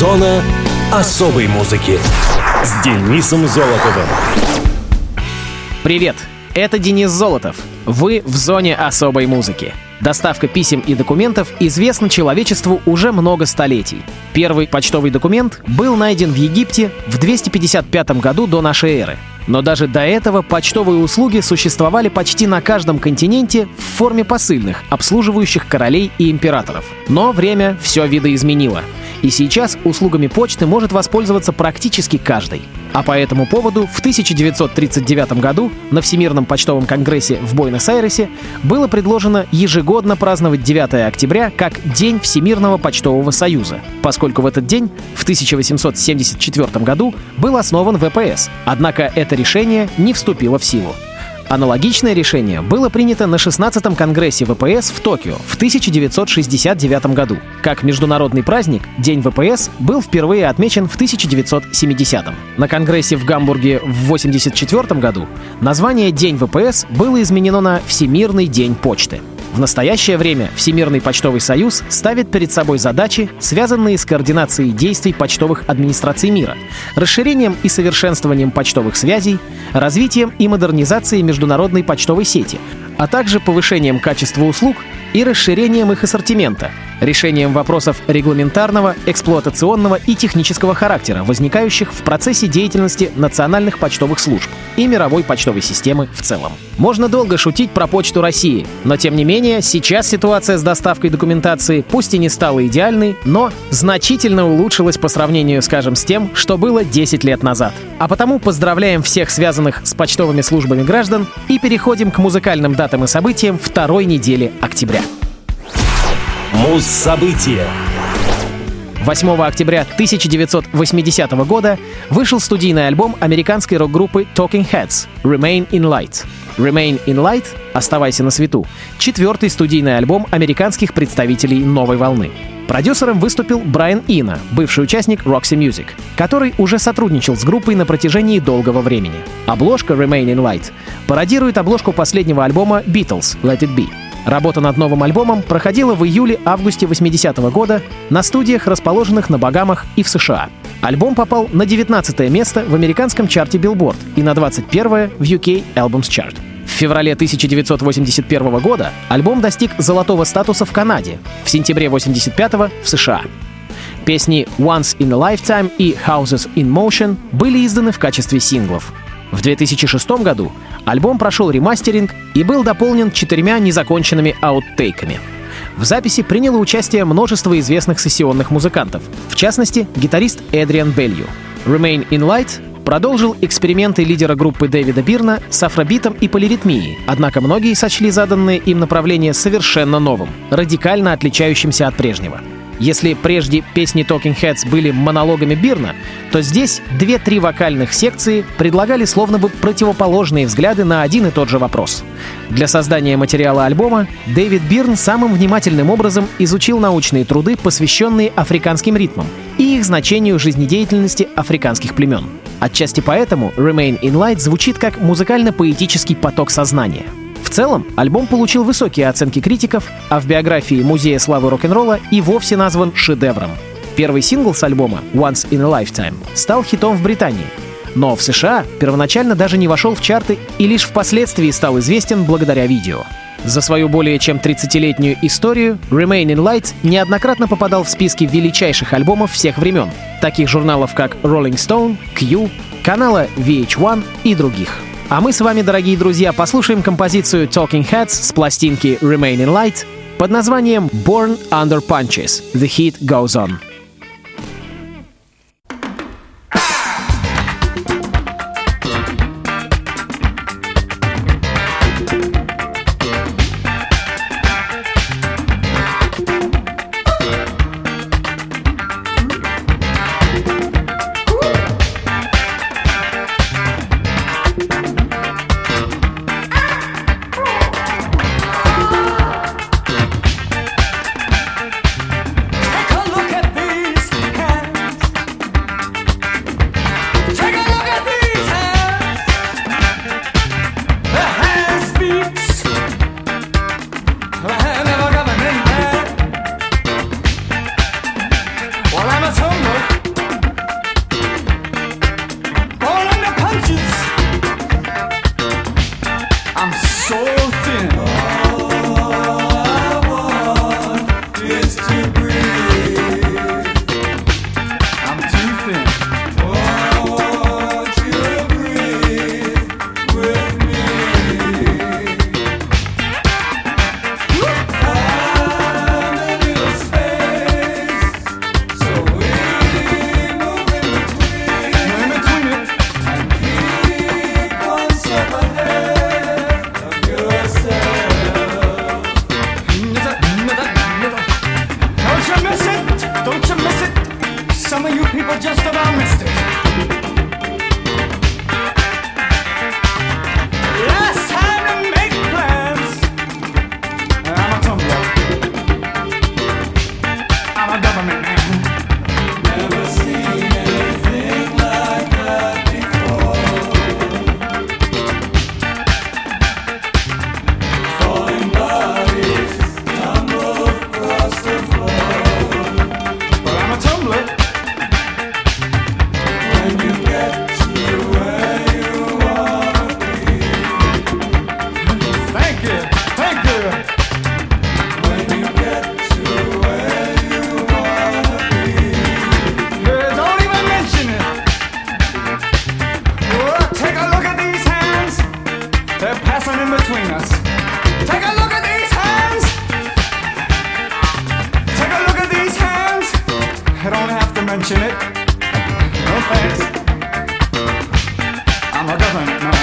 Зона особой музыки с Денисом Золотовым. Привет, это Денис Золотов. Вы в зоне особой музыки. Доставка писем и документов известна человечеству уже много столетий. Первый почтовый документ был найден в Египте в 255 году до нашей эры. Но даже до этого почтовые услуги существовали почти на каждом континенте в форме посыльных, обслуживающих королей и императоров. Но время все видоизменило. И сейчас услугами почты может воспользоваться практически каждый. А по этому поводу в 1939 году на Всемирном почтовом конгрессе в Буэнос-Айресе было предложено ежегодно праздновать 9 октября как День Всемирного почтового союза, поскольку в этот день, в 1874 году, был основан ВПС. Однако это решение не вступило в силу. Аналогичное решение было принято на 16-м Конгрессе ВПС в Токио в 1969 году. Как международный праздник, День ВПС был впервые отмечен в 1970-м. На Конгрессе в Гамбурге в 1984 году название День ВПС было изменено на Всемирный день почты. В настоящее время Всемирный почтовый союз ставит перед собой задачи, связанные с координацией действий почтовых администраций мира, расширением и совершенствованием почтовых связей, развитием и модернизацией международной почтовой сети, а также повышением качества услуг и расширением их ассортимента, решением вопросов регламентарного, эксплуатационного и технического характера, возникающих в процессе деятельности национальных почтовых служб и мировой почтовой системы в целом. Можно долго шутить про Почту России, но тем не менее сейчас ситуация с доставкой документации пусть и не стала идеальной, но значительно улучшилась по сравнению, скажем, с тем, что было 10 лет назад. А потому поздравляем всех связанных с почтовыми службами граждан и переходим к музыкальным датам и событиям второй недели октября. Муз-события 8 октября 1980 года вышел студийный альбом американской рок-группы Talking Heads «Remain in Light». «Remain in Light» — «Оставайся на свету» — четвертый студийный альбом американских представителей новой волны. Продюсером выступил Брайан Ина, бывший участник Roxy Music, который уже сотрудничал с группой на протяжении долгого времени. Обложка Remain in Light пародирует обложку последнего альбома Beatles Let It Be. Работа над новым альбомом проходила в июле-августе 80-го года на студиях, расположенных на Багамах и в США. Альбом попал на 19 место в американском чарте Billboard и на 21 в UK Albums Chart. В феврале 1981 года альбом достиг золотого статуса в Канаде, в сентябре 85 в США. Песни «Once in a Lifetime» и «Houses in Motion» были изданы в качестве синглов. В 2006 году альбом прошел ремастеринг и был дополнен четырьмя незаконченными ауттейками. В записи приняло участие множество известных сессионных музыкантов, в частности, гитарист Эдриан Белью. «Remain in Light» продолжил эксперименты лидера группы Дэвида Бирна с афробитом и полиритмией, однако многие сочли заданное им направление совершенно новым, радикально отличающимся от прежнего. Если прежде песни Talking Heads были монологами Бирна, то здесь две-три вокальных секции предлагали словно бы противоположные взгляды на один и тот же вопрос. Для создания материала альбома Дэвид Бирн самым внимательным образом изучил научные труды, посвященные африканским ритмам и их значению жизнедеятельности африканских племен. Отчасти поэтому Remain in Light звучит как музыкально-поэтический поток сознания — в целом, альбом получил высокие оценки критиков, а в биографии Музея славы рок-н-ролла и вовсе назван шедевром. Первый сингл с альбома «Once in a Lifetime» стал хитом в Британии, но в США первоначально даже не вошел в чарты и лишь впоследствии стал известен благодаря видео. За свою более чем 30-летнюю историю Remain in Light неоднократно попадал в списки величайших альбомов всех времен, таких журналов как Rolling Stone, Q, канала VH1 и других. А мы с вами, дорогие друзья, послушаем композицию Talking Heads с пластинки Remain in Light под названием Born Under Punches. The Heat Goes On. I'm so thin. haven't, no.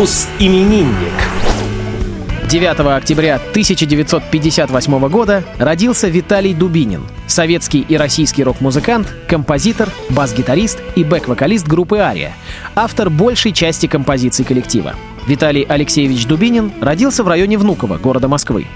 Мус-именинник. 9 октября 1958 года родился Виталий Дубинин, советский и российский рок-музыкант, композитор, бас-гитарист и бэк-вокалист группы «Ария», автор большей части композиций коллектива. Виталий Алексеевич Дубинин родился в районе Внуково, города Москвы.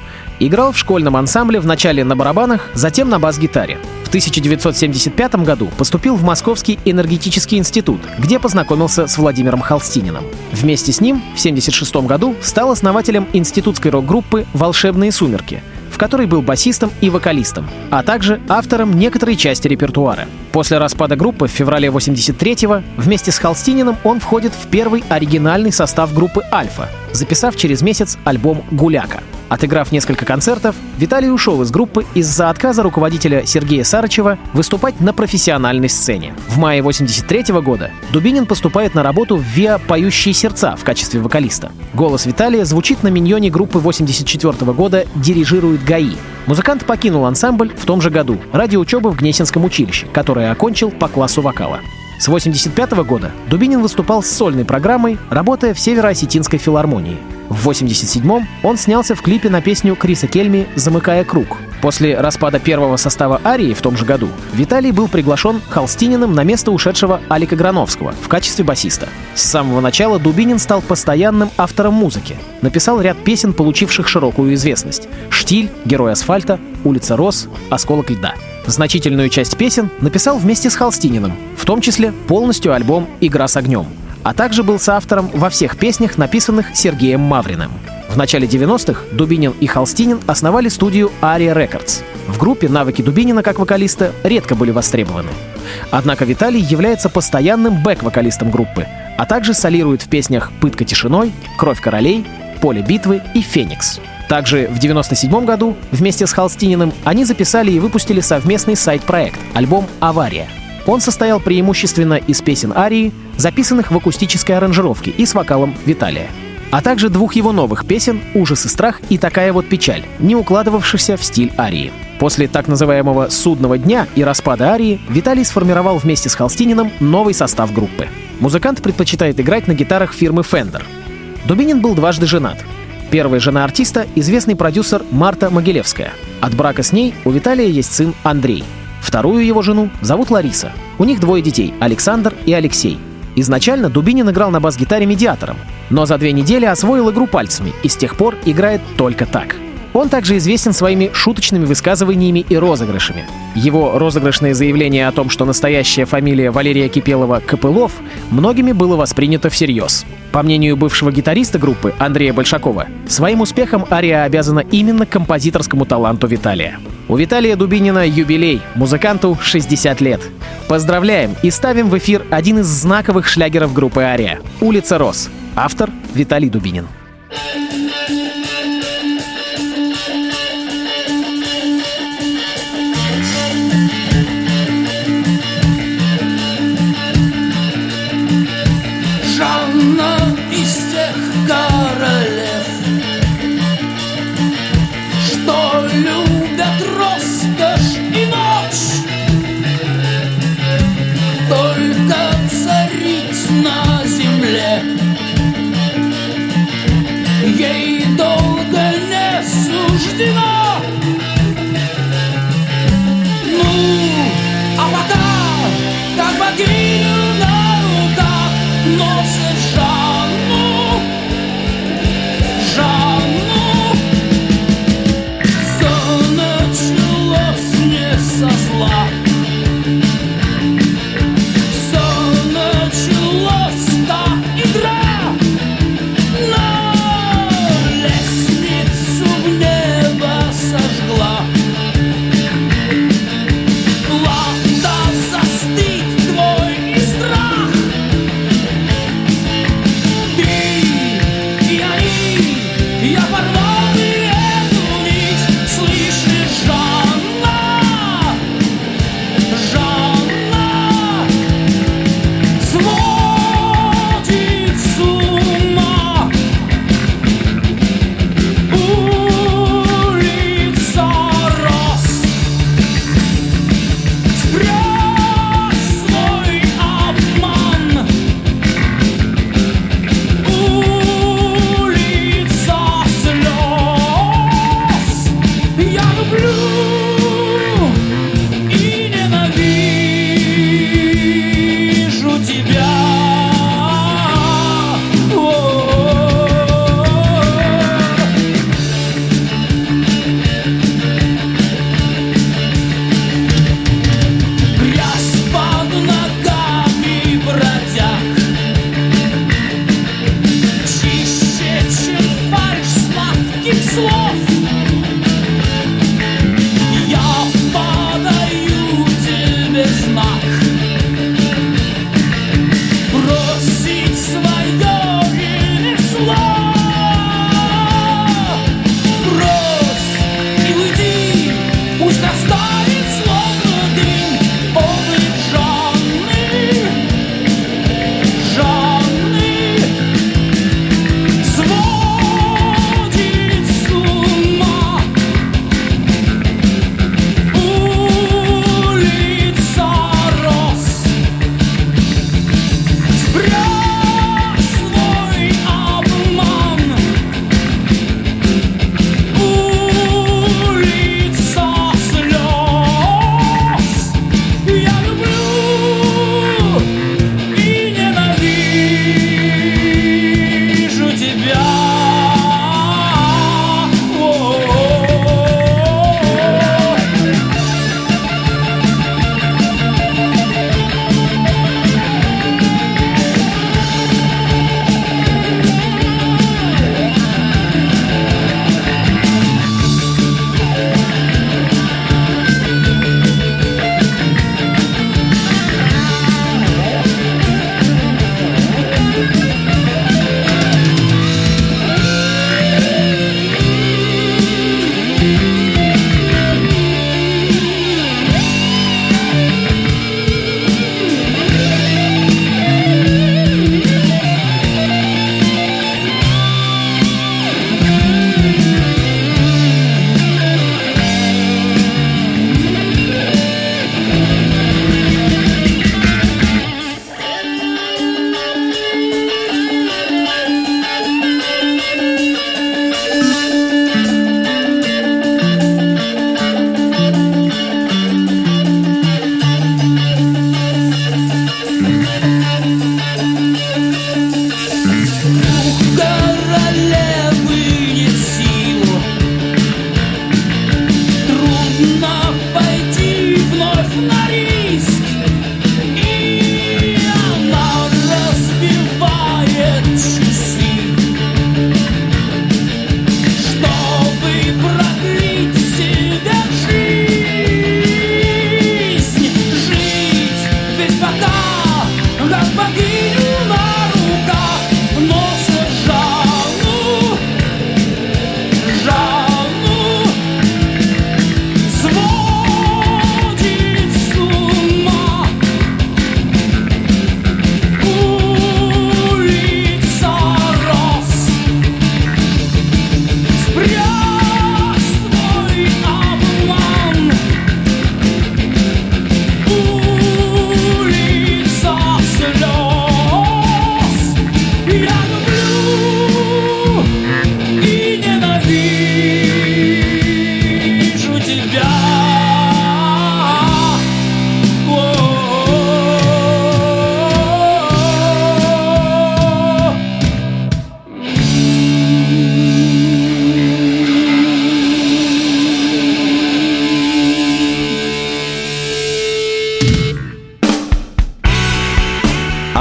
Играл в школьном ансамбле вначале на барабанах, затем на бас-гитаре. В 1975 году поступил в Московский энергетический институт, где познакомился с Владимиром Холстининым. Вместе с ним в 1976 году стал основателем институтской рок-группы «Волшебные сумерки», в которой был басистом и вокалистом, а также автором некоторой части репертуара. После распада группы в феврале 83-го вместе с Холстининым он входит в первый оригинальный состав группы «Альфа», записав через месяц альбом «Гуляка». Отыграв несколько концертов, Виталий ушел из группы из-за отказа руководителя Сергея Сарычева выступать на профессиональной сцене. В мае 83 года Дубинин поступает на работу в ВИА «Поющие сердца» в качестве вокалиста. Голос Виталия звучит на миньоне группы 84 года «Дирижирует ГАИ». Музыкант покинул ансамбль в том же году ради учебы в Гнесинском училище, которое окончил по классу вокала. С 1985 года Дубинин выступал с сольной программой, работая в Северо-Осетинской филармонии. В 1987-м он снялся в клипе на песню Криса Кельми «Замыкая круг». После распада первого состава «Арии» в том же году Виталий был приглашен Холстининым на место ушедшего Алика Грановского в качестве басиста. С самого начала Дубинин стал постоянным автором музыки. Написал ряд песен, получивших широкую известность. «Штиль», «Герой асфальта», «Улица роз», «Осколок льда». Значительную часть песен написал вместе с Холстининым, в том числе полностью альбом «Игра с огнем», а также был соавтором во всех песнях, написанных Сергеем Мавриным. В начале 90-х Дубинин и Холстинин основали студию Aria Records. В группе навыки Дубинина как вокалиста редко были востребованы. Однако Виталий является постоянным бэк-вокалистом группы, а также солирует в песнях «Пытка тишиной», «Кровь королей», «Поле битвы» и «Феникс». Также в 1997 году вместе с Холстининым они записали и выпустили совместный сайт-проект, альбом «Авария». Он состоял преимущественно из песен арии, записанных в акустической аранжировке и с вокалом Виталия а также двух его новых песен «Ужас и страх» и «Такая вот печаль», не укладывавшихся в стиль арии. После так называемого «судного дня» и распада арии Виталий сформировал вместе с Холстининым новый состав группы. Музыкант предпочитает играть на гитарах фирмы Fender. Дубинин был дважды женат. Первая жена артиста — известный продюсер Марта Могилевская. От брака с ней у Виталия есть сын Андрей. Вторую его жену зовут Лариса. У них двое детей — Александр и Алексей. Изначально Дубинин играл на бас-гитаре медиатором, но за две недели освоил игру пальцами и с тех пор играет только так. Он также известен своими шуточными высказываниями и розыгрышами. Его розыгрышное заявление о том, что настоящая фамилия Валерия Кипелова Копылов, многими было воспринято всерьез. По мнению бывшего гитариста группы Андрея Большакова, своим успехом Ария обязана именно композиторскому таланту Виталия. У Виталия Дубинина юбилей, музыканту 60 лет. Поздравляем и ставим в эфир один из знаковых шлягеров группы Ария «Улица Рос». Автор Виталий Дубинин. Жанна из тех королев,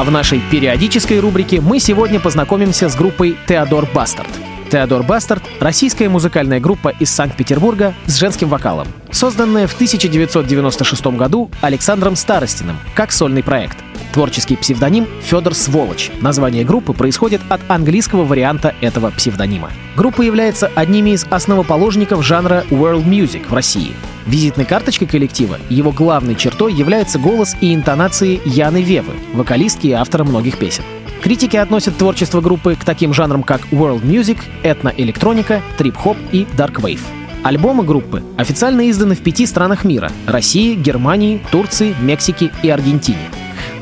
А в нашей периодической рубрике мы сегодня познакомимся с группой Теодор Бастард. Теодор Бастард — российская музыкальная группа из Санкт-Петербурга с женским вокалом, созданная в 1996 году Александром Старостиным как сольный проект. Творческий псевдоним Федор Сволочь. Название группы происходит от английского варианта этого псевдонима. Группа является одними из основоположников жанра world music в России. Визитной карточкой коллектива его главной чертой является голос и интонации Яны Вевы, вокалистки и автора многих песен. Критики относят творчество группы к таким жанрам, как world music, этноэлектроника, трип-хоп и dark wave. Альбомы группы официально изданы в пяти странах мира — России, Германии, Турции, Мексике и Аргентине.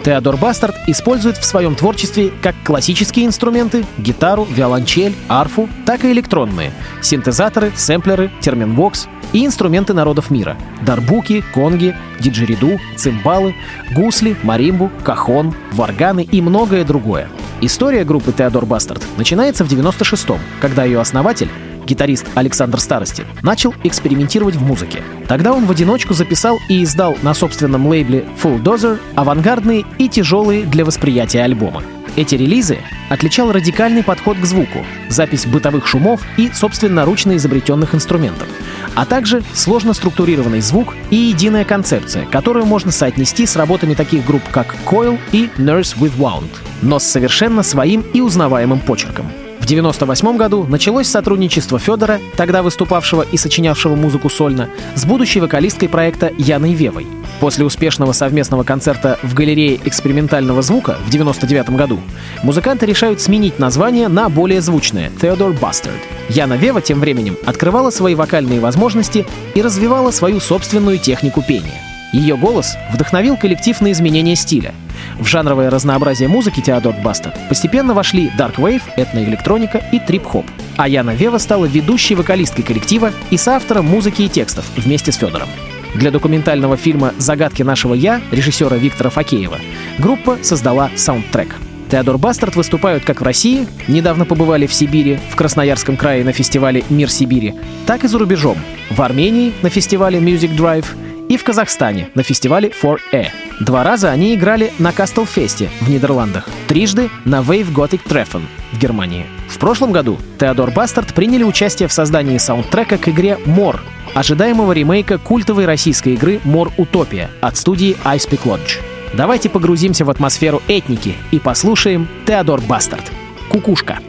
Теодор Бастард использует в своем творчестве как классические инструменты — гитару, виолончель, арфу, так и электронные — синтезаторы, сэмплеры, терминвокс и инструменты народов мира — дарбуки, конги, диджериду, цимбалы, гусли, маримбу, кахон, варганы и многое другое. История группы Теодор Бастард начинается в 96-м, когда ее основатель гитарист Александр Старости, начал экспериментировать в музыке. Тогда он в одиночку записал и издал на собственном лейбле Full Dozer авангардные и тяжелые для восприятия альбомы. Эти релизы отличал радикальный подход к звуку, запись бытовых шумов и собственноручно изобретенных инструментов, а также сложно структурированный звук и единая концепция, которую можно соотнести с работами таких групп, как Coil и Nurse with Wound, но с совершенно своим и узнаваемым почерком. В 1998 году началось сотрудничество Федора, тогда выступавшего и сочинявшего музыку сольно, с будущей вокалисткой проекта Яной Вевой. После успешного совместного концерта в галерее экспериментального звука в 1999 году музыканты решают сменить название на более звучное — Theodore Bastard. Яна Вева тем временем открывала свои вокальные возможности и развивала свою собственную технику пения. Ее голос вдохновил коллектив на изменение стиля. В жанровое разнообразие музыки Теодор Баста постепенно вошли Dark Wave, этноэлектроника и трип-хоп. А Яна Вева стала ведущей вокалисткой коллектива и соавтором музыки и текстов вместе с Федором. Для документального фильма «Загадки нашего Я» режиссера Виктора Факеева группа создала саундтрек. Теодор Бастард выступают как в России, недавно побывали в Сибири, в Красноярском крае на фестивале «Мир Сибири», так и за рубежом, в Армении на фестивале Music Drive и в Казахстане на фестивале 4E. Два раза они играли на Кастелфесте в Нидерландах, трижды на Wave Gothic Treffen в Германии. В прошлом году Теодор Бастард приняли участие в создании саундтрека к игре «Мор», ожидаемого ремейка культовой российской игры «Мор Утопия» от студии Ice Peak Lodge. Давайте погрузимся в атмосферу этники и послушаем Теодор Бастард. Кукушка.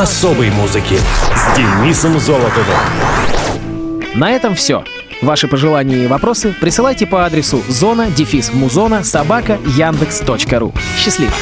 Особой музыки с Денисом Золотовым. На этом все. Ваши пожелания и вопросы присылайте по адресу зона дефис музона собака яндекс.ру. Счастливо!